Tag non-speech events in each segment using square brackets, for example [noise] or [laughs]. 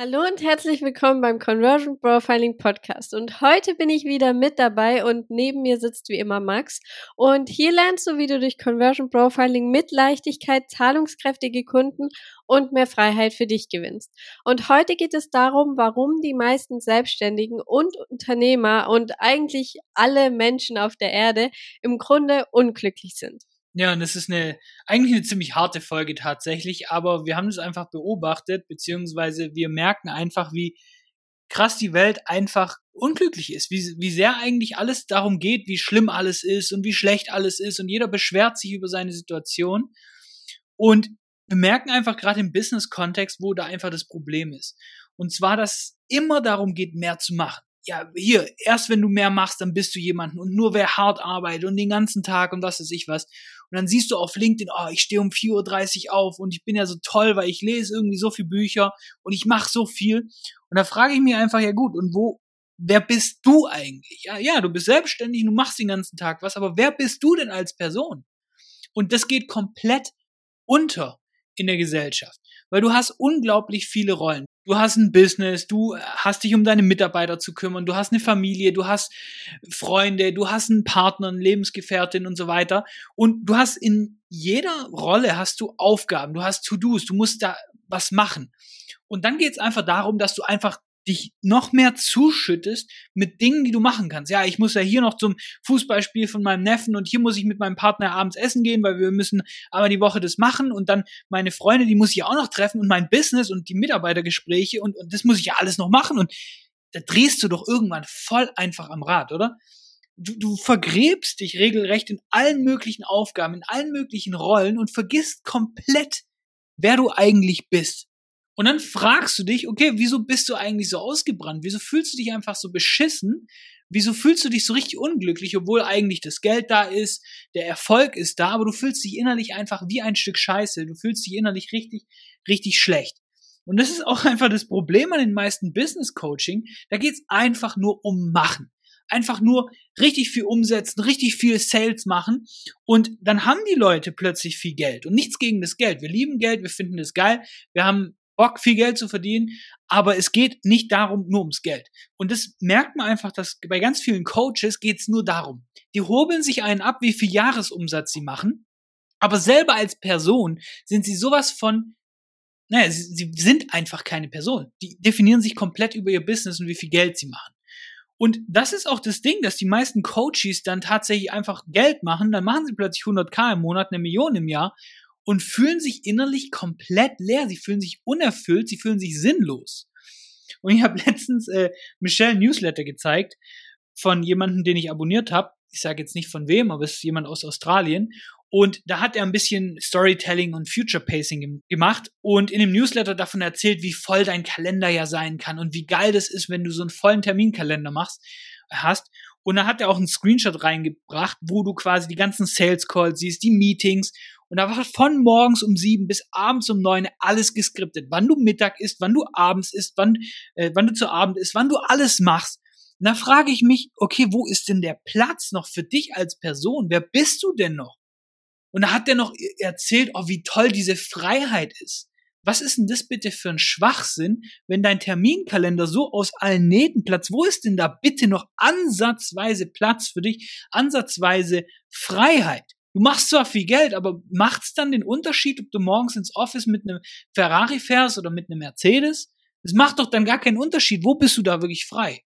Hallo und herzlich willkommen beim Conversion Profiling Podcast. Und heute bin ich wieder mit dabei und neben mir sitzt wie immer Max. Und hier lernst du, wie du durch Conversion Profiling mit Leichtigkeit zahlungskräftige Kunden und mehr Freiheit für dich gewinnst. Und heute geht es darum, warum die meisten Selbstständigen und Unternehmer und eigentlich alle Menschen auf der Erde im Grunde unglücklich sind. Ja, und das ist eine, eigentlich eine ziemlich harte Folge tatsächlich, aber wir haben es einfach beobachtet, beziehungsweise wir merken einfach, wie krass die Welt einfach unglücklich ist, wie, wie sehr eigentlich alles darum geht, wie schlimm alles ist und wie schlecht alles ist und jeder beschwert sich über seine Situation und wir merken einfach gerade im Business-Kontext, wo da einfach das Problem ist. Und zwar, dass immer darum geht, mehr zu machen ja, hier, erst wenn du mehr machst, dann bist du jemanden und nur wer hart arbeitet und den ganzen Tag und was weiß ich was. Und dann siehst du auf LinkedIn, oh, ich stehe um 4.30 Uhr auf und ich bin ja so toll, weil ich lese irgendwie so viele Bücher und ich mache so viel. Und da frage ich mich einfach, ja gut, und wo, wer bist du eigentlich? Ja, ja, du bist selbstständig, du machst den ganzen Tag was, aber wer bist du denn als Person? Und das geht komplett unter in der Gesellschaft, weil du hast unglaublich viele Rollen du hast ein Business, du hast dich um deine Mitarbeiter zu kümmern, du hast eine Familie, du hast Freunde, du hast einen Partner, eine Lebensgefährtin und so weiter. Und du hast in jeder Rolle hast du Aufgaben, du hast To-Dos, du musst da was machen. Und dann geht es einfach darum, dass du einfach dich noch mehr zuschüttest mit Dingen, die du machen kannst. Ja, ich muss ja hier noch zum Fußballspiel von meinem Neffen und hier muss ich mit meinem Partner abends essen gehen, weil wir müssen aber die Woche das machen und dann meine Freunde, die muss ich auch noch treffen und mein Business und die Mitarbeitergespräche und, und das muss ich ja alles noch machen und da drehst du doch irgendwann voll einfach am Rad, oder? Du, du vergräbst dich regelrecht in allen möglichen Aufgaben, in allen möglichen Rollen und vergisst komplett, wer du eigentlich bist. Und dann fragst du dich, okay, wieso bist du eigentlich so ausgebrannt? Wieso fühlst du dich einfach so beschissen? Wieso fühlst du dich so richtig unglücklich, obwohl eigentlich das Geld da ist, der Erfolg ist da, aber du fühlst dich innerlich einfach wie ein Stück Scheiße. Du fühlst dich innerlich richtig, richtig schlecht. Und das ist auch [laughs] einfach das Problem an den meisten Business Coaching. Da geht's einfach nur um Machen. Einfach nur richtig viel umsetzen, richtig viel Sales machen und dann haben die Leute plötzlich viel Geld und nichts gegen das Geld. Wir lieben Geld, wir finden das geil, wir haben Bock, viel Geld zu verdienen, aber es geht nicht darum, nur ums Geld. Und das merkt man einfach, dass bei ganz vielen Coaches geht es nur darum. Die hobeln sich einen ab, wie viel Jahresumsatz sie machen, aber selber als Person sind sie sowas von, naja, sie, sie sind einfach keine Person. Die definieren sich komplett über ihr Business und wie viel Geld sie machen. Und das ist auch das Ding, dass die meisten Coaches dann tatsächlich einfach Geld machen, dann machen sie plötzlich 100k im Monat, eine Million im Jahr und fühlen sich innerlich komplett leer. Sie fühlen sich unerfüllt, sie fühlen sich sinnlos. Und ich habe [laughs] letztens äh, Michelle Newsletter gezeigt von jemandem, den ich abonniert habe. Ich sage jetzt nicht von wem, aber es ist jemand aus Australien. Und da hat er ein bisschen Storytelling und Future Pacing gemacht und in dem Newsletter davon erzählt, wie voll dein Kalender ja sein kann und wie geil das ist, wenn du so einen vollen Terminkalender machst, hast. Und da hat er auch einen Screenshot reingebracht, wo du quasi die ganzen Sales Calls siehst, die Meetings und da war von morgens um sieben bis abends um neun alles geskriptet. Wann du Mittag isst, wann du abends isst, wann, äh, wann du zu Abend isst, wann du alles machst. Und da frage ich mich, okay, wo ist denn der Platz noch für dich als Person? Wer bist du denn noch? Und da hat er noch erzählt, oh, wie toll diese Freiheit ist. Was ist denn das bitte für ein Schwachsinn, wenn dein Terminkalender so aus allen Nähten platzt? Wo ist denn da bitte noch ansatzweise Platz für dich? Ansatzweise Freiheit? Du machst zwar viel Geld, aber macht's dann den Unterschied, ob du morgens ins Office mit einem Ferrari fährst oder mit einem Mercedes? Es macht doch dann gar keinen Unterschied. Wo bist du da wirklich frei?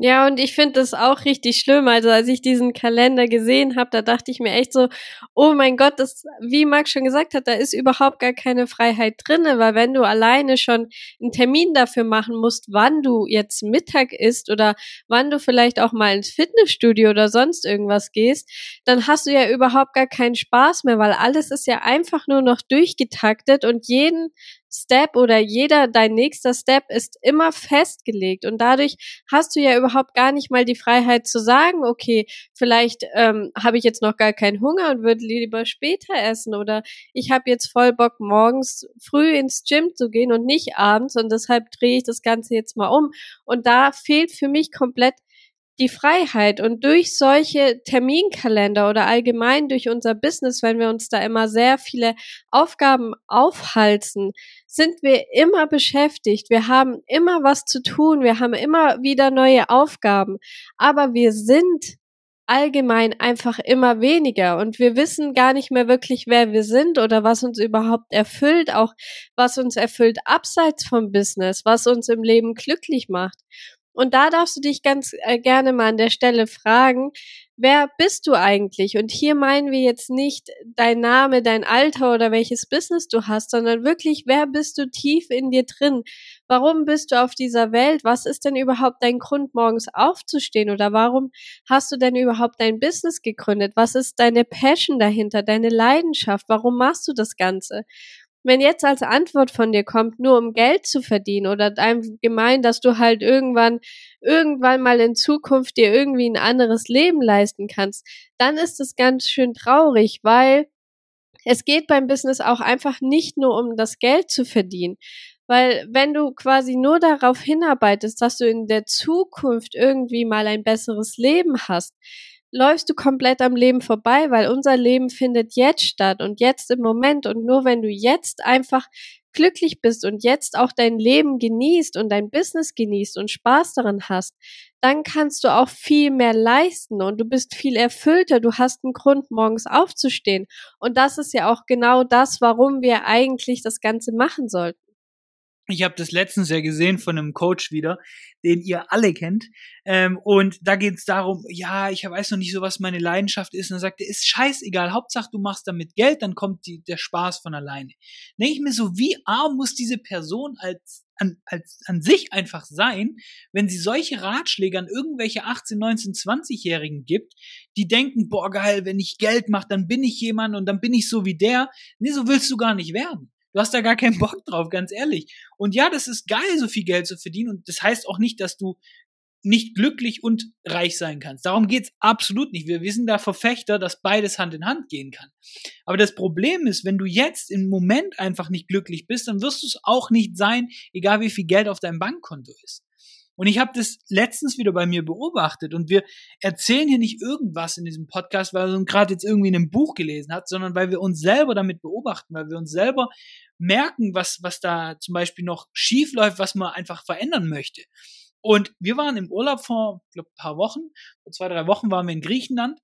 Ja, und ich finde das auch richtig schlimm. Also als ich diesen Kalender gesehen habe, da dachte ich mir echt so, oh mein Gott, das, wie Max schon gesagt hat, da ist überhaupt gar keine Freiheit drinne, weil wenn du alleine schon einen Termin dafür machen musst, wann du jetzt Mittag isst oder wann du vielleicht auch mal ins Fitnessstudio oder sonst irgendwas gehst, dann hast du ja überhaupt gar keinen Spaß mehr, weil alles ist ja einfach nur noch durchgetaktet und jeden Step oder jeder dein nächster Step ist immer festgelegt. Und dadurch hast du ja überhaupt gar nicht mal die Freiheit zu sagen, okay, vielleicht ähm, habe ich jetzt noch gar keinen Hunger und würde lieber später essen oder ich habe jetzt voll Bock morgens früh ins Gym zu gehen und nicht abends und deshalb drehe ich das Ganze jetzt mal um. Und da fehlt für mich komplett die Freiheit. Und durch solche Terminkalender oder allgemein durch unser Business, wenn wir uns da immer sehr viele Aufgaben aufhalsen, sind wir immer beschäftigt. Wir haben immer was zu tun. Wir haben immer wieder neue Aufgaben. Aber wir sind allgemein einfach immer weniger und wir wissen gar nicht mehr wirklich, wer wir sind oder was uns überhaupt erfüllt, auch was uns erfüllt abseits vom Business, was uns im Leben glücklich macht. Und da darfst du dich ganz äh, gerne mal an der Stelle fragen, wer bist du eigentlich? Und hier meinen wir jetzt nicht dein Name, dein Alter oder welches Business du hast, sondern wirklich, wer bist du tief in dir drin? Warum bist du auf dieser Welt? Was ist denn überhaupt dein Grund, morgens aufzustehen? Oder warum hast du denn überhaupt dein Business gegründet? Was ist deine Passion dahinter, deine Leidenschaft? Warum machst du das Ganze? Wenn jetzt als Antwort von dir kommt, nur um Geld zu verdienen oder deinem gemein, dass du halt irgendwann, irgendwann mal in Zukunft dir irgendwie ein anderes Leben leisten kannst, dann ist es ganz schön traurig, weil es geht beim Business auch einfach nicht nur um das Geld zu verdienen. Weil wenn du quasi nur darauf hinarbeitest, dass du in der Zukunft irgendwie mal ein besseres Leben hast, läufst du komplett am Leben vorbei, weil unser Leben findet jetzt statt und jetzt im Moment. Und nur wenn du jetzt einfach glücklich bist und jetzt auch dein Leben genießt und dein Business genießt und Spaß daran hast, dann kannst du auch viel mehr leisten und du bist viel erfüllter. Du hast einen Grund, morgens aufzustehen. Und das ist ja auch genau das, warum wir eigentlich das Ganze machen sollten. Ich habe das letztens ja gesehen von einem Coach wieder, den ihr alle kennt. Ähm, und da geht es darum, ja, ich weiß noch nicht so, was meine Leidenschaft ist. Und er sagte, ist scheißegal, Hauptsache du machst damit Geld, dann kommt die, der Spaß von alleine. Denke ich mir so, wie arm muss diese Person als an, als, an sich einfach sein, wenn sie solche Ratschläge an irgendwelche 18, 19, 20-Jährigen gibt, die denken, boah, geil, wenn ich Geld mache, dann bin ich jemand und dann bin ich so wie der. Nee, so willst du gar nicht werden. Du hast da gar keinen Bock drauf, ganz ehrlich. Und ja, das ist geil, so viel Geld zu verdienen. Und das heißt auch nicht, dass du nicht glücklich und reich sein kannst. Darum geht's absolut nicht. Wir, wir sind da Verfechter, dass beides Hand in Hand gehen kann. Aber das Problem ist, wenn du jetzt im Moment einfach nicht glücklich bist, dann wirst du es auch nicht sein, egal wie viel Geld auf deinem Bankkonto ist. Und ich habe das letztens wieder bei mir beobachtet und wir erzählen hier nicht irgendwas in diesem Podcast, weil wir gerade jetzt irgendwie in einem Buch gelesen hat, sondern weil wir uns selber damit beobachten, weil wir uns selber merken, was, was da zum Beispiel noch schief läuft, was man einfach verändern möchte. Und wir waren im Urlaub vor, ich glaube, paar Wochen, vor zwei, drei Wochen waren wir in Griechenland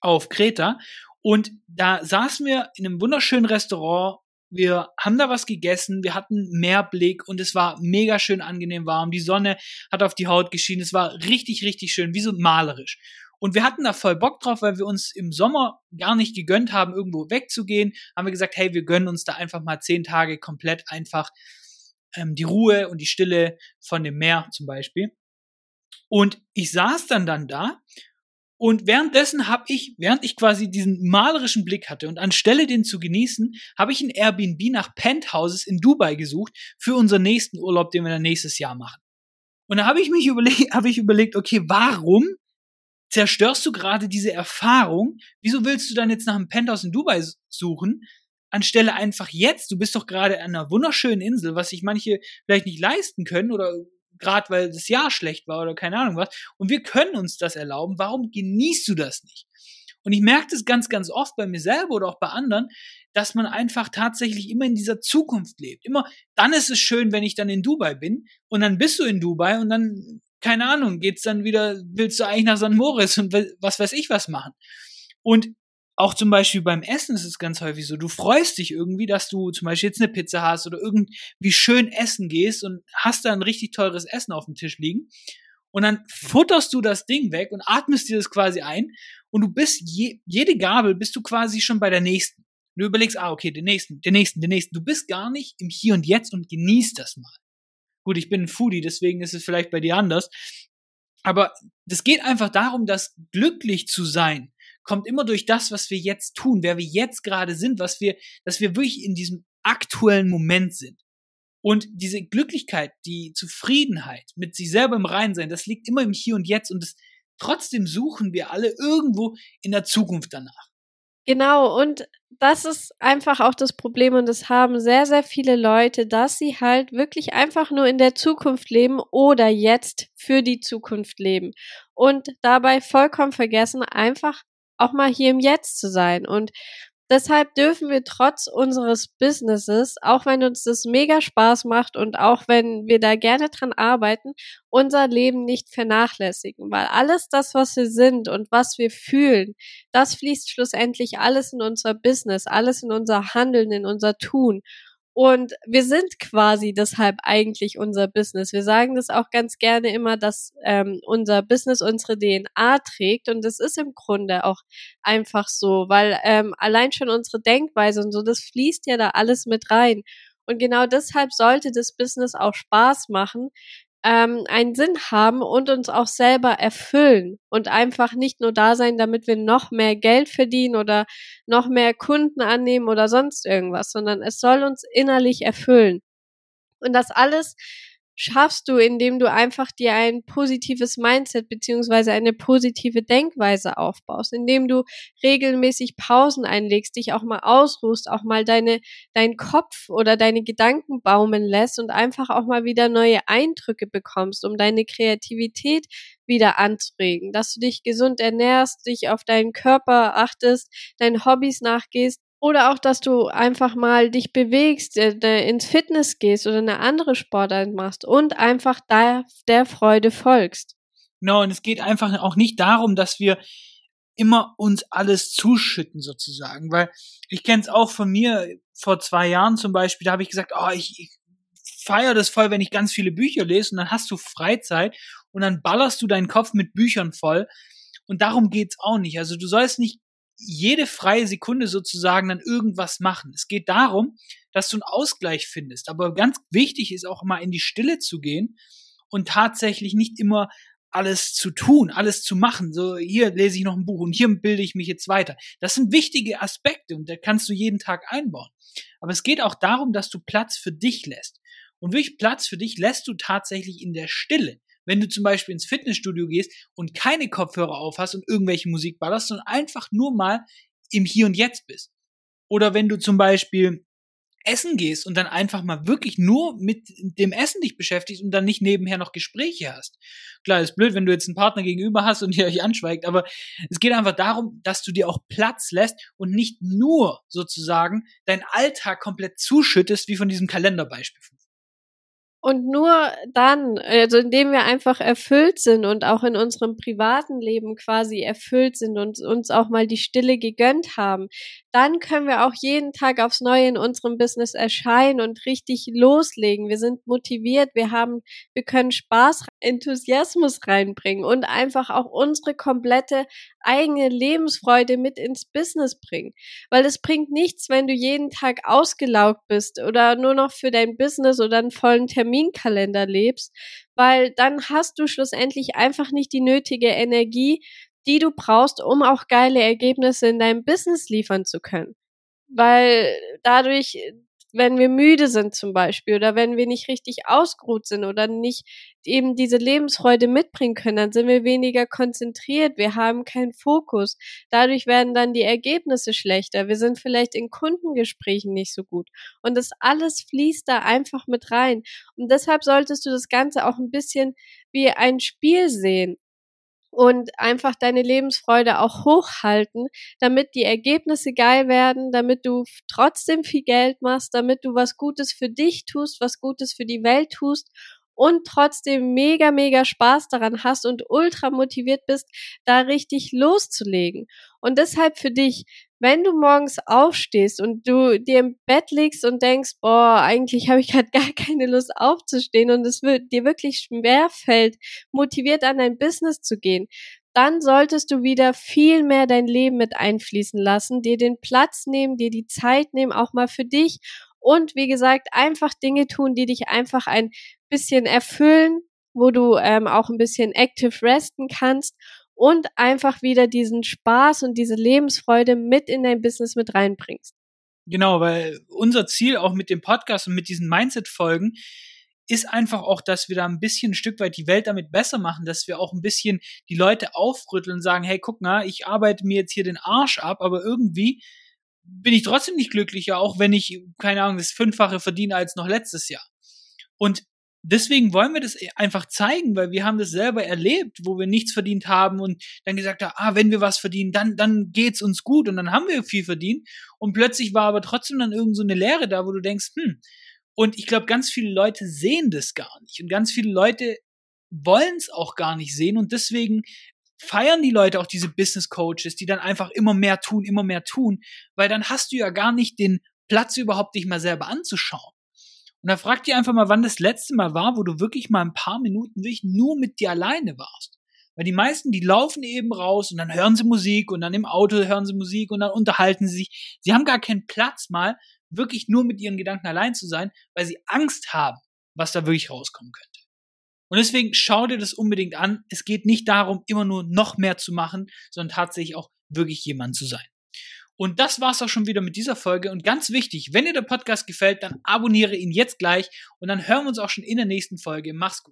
auf Kreta und da saßen wir in einem wunderschönen Restaurant wir haben da was gegessen, wir hatten Meerblick und es war mega schön angenehm warm. Die Sonne hat auf die Haut geschienen, es war richtig, richtig schön, wie so malerisch. Und wir hatten da voll Bock drauf, weil wir uns im Sommer gar nicht gegönnt haben, irgendwo wegzugehen. Haben wir gesagt, hey, wir gönnen uns da einfach mal zehn Tage komplett einfach ähm, die Ruhe und die Stille von dem Meer zum Beispiel. Und ich saß dann dann da und währenddessen habe ich, während ich quasi diesen malerischen Blick hatte und anstelle den zu genießen, habe ich ein Airbnb nach Penthouses in Dubai gesucht für unseren nächsten Urlaub, den wir dann nächstes Jahr machen. Und da habe ich mich überlegt, [laughs] habe ich überlegt, okay, warum zerstörst du gerade diese Erfahrung? Wieso willst du dann jetzt nach einem Penthouse in Dubai suchen? Anstelle einfach jetzt, du bist doch gerade an einer wunderschönen Insel, was sich manche vielleicht nicht leisten können oder gerade weil das Jahr schlecht war oder keine Ahnung was. Und wir können uns das erlauben. Warum genießt du das nicht? Und ich merke das ganz, ganz oft bei mir selber oder auch bei anderen, dass man einfach tatsächlich immer in dieser Zukunft lebt. Immer, dann ist es schön, wenn ich dann in Dubai bin und dann bist du in Dubai und dann, keine Ahnung, geht's dann wieder, willst du eigentlich nach St. Moritz und was weiß ich was machen. Und auch zum Beispiel beim Essen ist es ganz häufig so. Du freust dich irgendwie, dass du zum Beispiel jetzt eine Pizza hast oder irgendwie schön essen gehst und hast da ein richtig teures Essen auf dem Tisch liegen. Und dann futterst du das Ding weg und atmest dir das quasi ein. Und du bist je, jede Gabel bist du quasi schon bei der nächsten. Du überlegst, ah, okay, den nächsten, den nächsten, den nächsten. Du bist gar nicht im Hier und Jetzt und genießt das mal. Gut, ich bin ein Foodie, deswegen ist es vielleicht bei dir anders. Aber das geht einfach darum, dass glücklich zu sein kommt immer durch das, was wir jetzt tun, wer wir jetzt gerade sind, was wir, dass wir wirklich in diesem aktuellen Moment sind. Und diese Glücklichkeit, die Zufriedenheit mit sich selber im Reinen sein, das liegt immer im Hier und Jetzt und das, trotzdem suchen wir alle irgendwo in der Zukunft danach. Genau, und das ist einfach auch das Problem und das haben sehr, sehr viele Leute, dass sie halt wirklich einfach nur in der Zukunft leben oder jetzt für die Zukunft leben und dabei vollkommen vergessen, einfach auch mal hier im Jetzt zu sein. Und Deshalb dürfen wir trotz unseres Businesses, auch wenn uns das mega Spaß macht und auch wenn wir da gerne dran arbeiten, unser Leben nicht vernachlässigen, weil alles das, was wir sind und was wir fühlen, das fließt schlussendlich alles in unser Business, alles in unser Handeln, in unser Tun. Und wir sind quasi deshalb eigentlich unser Business. Wir sagen das auch ganz gerne immer, dass ähm, unser Business unsere DNA trägt. Und das ist im Grunde auch einfach so, weil ähm, allein schon unsere Denkweise und so, das fließt ja da alles mit rein. Und genau deshalb sollte das Business auch Spaß machen, ähm, einen Sinn haben und uns auch selber erfüllen und einfach nicht nur da sein, damit wir noch mehr Geld verdienen oder noch mehr Kunden annehmen oder sonst irgendwas, sondern es soll uns innerlich erfüllen. Und das alles schaffst du, indem du einfach dir ein positives Mindset beziehungsweise eine positive Denkweise aufbaust, indem du regelmäßig Pausen einlegst, dich auch mal ausruhst, auch mal deine, dein Kopf oder deine Gedanken baumen lässt und einfach auch mal wieder neue Eindrücke bekommst, um deine Kreativität wieder anzuregen, dass du dich gesund ernährst, dich auf deinen Körper achtest, deinen Hobbys nachgehst oder auch, dass du einfach mal dich bewegst, äh, ins Fitness gehst oder eine andere Sportart machst und einfach da der Freude folgst. Genau, und es geht einfach auch nicht darum, dass wir immer uns alles zuschütten sozusagen, weil ich kenne es auch von mir vor zwei Jahren zum Beispiel, da habe ich gesagt, oh, ich, ich feiere das voll, wenn ich ganz viele Bücher lese und dann hast du Freizeit und dann ballerst du deinen Kopf mit Büchern voll und darum geht's auch nicht. Also du sollst nicht jede freie Sekunde sozusagen dann irgendwas machen. Es geht darum, dass du einen Ausgleich findest. Aber ganz wichtig ist auch mal in die Stille zu gehen und tatsächlich nicht immer alles zu tun, alles zu machen. So, hier lese ich noch ein Buch und hier bilde ich mich jetzt weiter. Das sind wichtige Aspekte und da kannst du jeden Tag einbauen. Aber es geht auch darum, dass du Platz für dich lässt. Und wirklich Platz für dich lässt du tatsächlich in der Stille wenn du zum Beispiel ins Fitnessstudio gehst und keine Kopfhörer auf hast und irgendwelche Musik ballerst, sondern einfach nur mal im Hier und Jetzt bist. Oder wenn du zum Beispiel essen gehst und dann einfach mal wirklich nur mit dem Essen dich beschäftigst und dann nicht nebenher noch Gespräche hast. Klar, ist blöd, wenn du jetzt einen Partner gegenüber hast und [laughs] ihr euch anschweigt, aber es geht einfach darum, dass du dir auch Platz lässt und nicht nur sozusagen deinen Alltag komplett zuschüttest, wie von diesem Kalenderbeispiel und nur dann, also indem wir einfach erfüllt sind und auch in unserem privaten Leben quasi erfüllt sind und uns auch mal die Stille gegönnt haben, dann können wir auch jeden Tag aufs Neue in unserem Business erscheinen und richtig loslegen. Wir sind motiviert, wir haben, wir können Spaß, Enthusiasmus reinbringen und einfach auch unsere komplette eigene Lebensfreude mit ins Business bringen. Weil es bringt nichts, wenn du jeden Tag ausgelaugt bist oder nur noch für dein Business oder einen vollen Terminkalender lebst, weil dann hast du schlussendlich einfach nicht die nötige Energie, die du brauchst, um auch geile Ergebnisse in deinem Business liefern zu können. Weil dadurch wenn wir müde sind zum Beispiel oder wenn wir nicht richtig ausgeruht sind oder nicht eben diese Lebensfreude mitbringen können, dann sind wir weniger konzentriert, wir haben keinen Fokus. Dadurch werden dann die Ergebnisse schlechter. Wir sind vielleicht in Kundengesprächen nicht so gut. Und das alles fließt da einfach mit rein. Und deshalb solltest du das Ganze auch ein bisschen wie ein Spiel sehen und einfach deine Lebensfreude auch hochhalten, damit die Ergebnisse geil werden, damit du trotzdem viel Geld machst, damit du was Gutes für dich tust, was Gutes für die Welt tust und trotzdem mega, mega Spaß daran hast und ultra motiviert bist, da richtig loszulegen. Und deshalb für dich, wenn du morgens aufstehst und du dir im Bett liegst und denkst, boah, eigentlich habe ich gerade [laughs] gar keine Lust aufzustehen und es wird dir wirklich schwer fällt, motiviert an dein Business zu gehen, dann solltest du wieder viel mehr dein Leben mit einfließen lassen, dir den Platz nehmen, dir die Zeit nehmen, auch mal für dich und wie gesagt, einfach Dinge tun, die dich einfach ein bisschen erfüllen, wo du ähm, auch ein bisschen active resten kannst und einfach wieder diesen Spaß und diese Lebensfreude mit in dein Business mit reinbringst. Genau, weil unser Ziel auch mit dem Podcast und mit diesen Mindset-Folgen ist einfach auch, dass wir da ein bisschen ein Stück weit die Welt damit besser machen, dass wir auch ein bisschen die Leute aufrütteln und sagen, hey, guck mal, ich arbeite mir jetzt hier den Arsch ab, aber irgendwie bin ich trotzdem nicht glücklicher, auch wenn ich, keine Ahnung, das Fünffache verdiene als noch letztes Jahr. Und deswegen wollen wir das einfach zeigen, weil wir haben das selber erlebt, wo wir nichts verdient haben und dann gesagt haben, ah, wenn wir was verdienen, dann, dann geht's uns gut und dann haben wir viel verdient und plötzlich war aber trotzdem dann irgend so eine Lehre da, wo du denkst, hm, und ich glaube, ganz viele Leute sehen das gar nicht. Und ganz viele Leute wollen es auch gar nicht sehen. Und deswegen feiern die Leute auch diese Business Coaches, die dann einfach immer mehr tun, immer mehr tun, weil dann hast du ja gar nicht den Platz überhaupt, dich mal selber anzuschauen. Und da frag dir einfach mal, wann das letzte Mal war, wo du wirklich mal ein paar Minuten wirklich nur mit dir alleine warst. Weil die meisten, die laufen eben raus und dann hören sie Musik und dann im Auto hören sie Musik und dann unterhalten sie sich. Sie haben gar keinen Platz mal wirklich nur mit ihren Gedanken allein zu sein, weil sie Angst haben, was da wirklich rauskommen könnte. Und deswegen schau dir das unbedingt an. Es geht nicht darum, immer nur noch mehr zu machen, sondern tatsächlich auch wirklich jemand zu sein. Und das war's auch schon wieder mit dieser Folge. Und ganz wichtig, wenn dir der Podcast gefällt, dann abonniere ihn jetzt gleich und dann hören wir uns auch schon in der nächsten Folge. Mach's gut.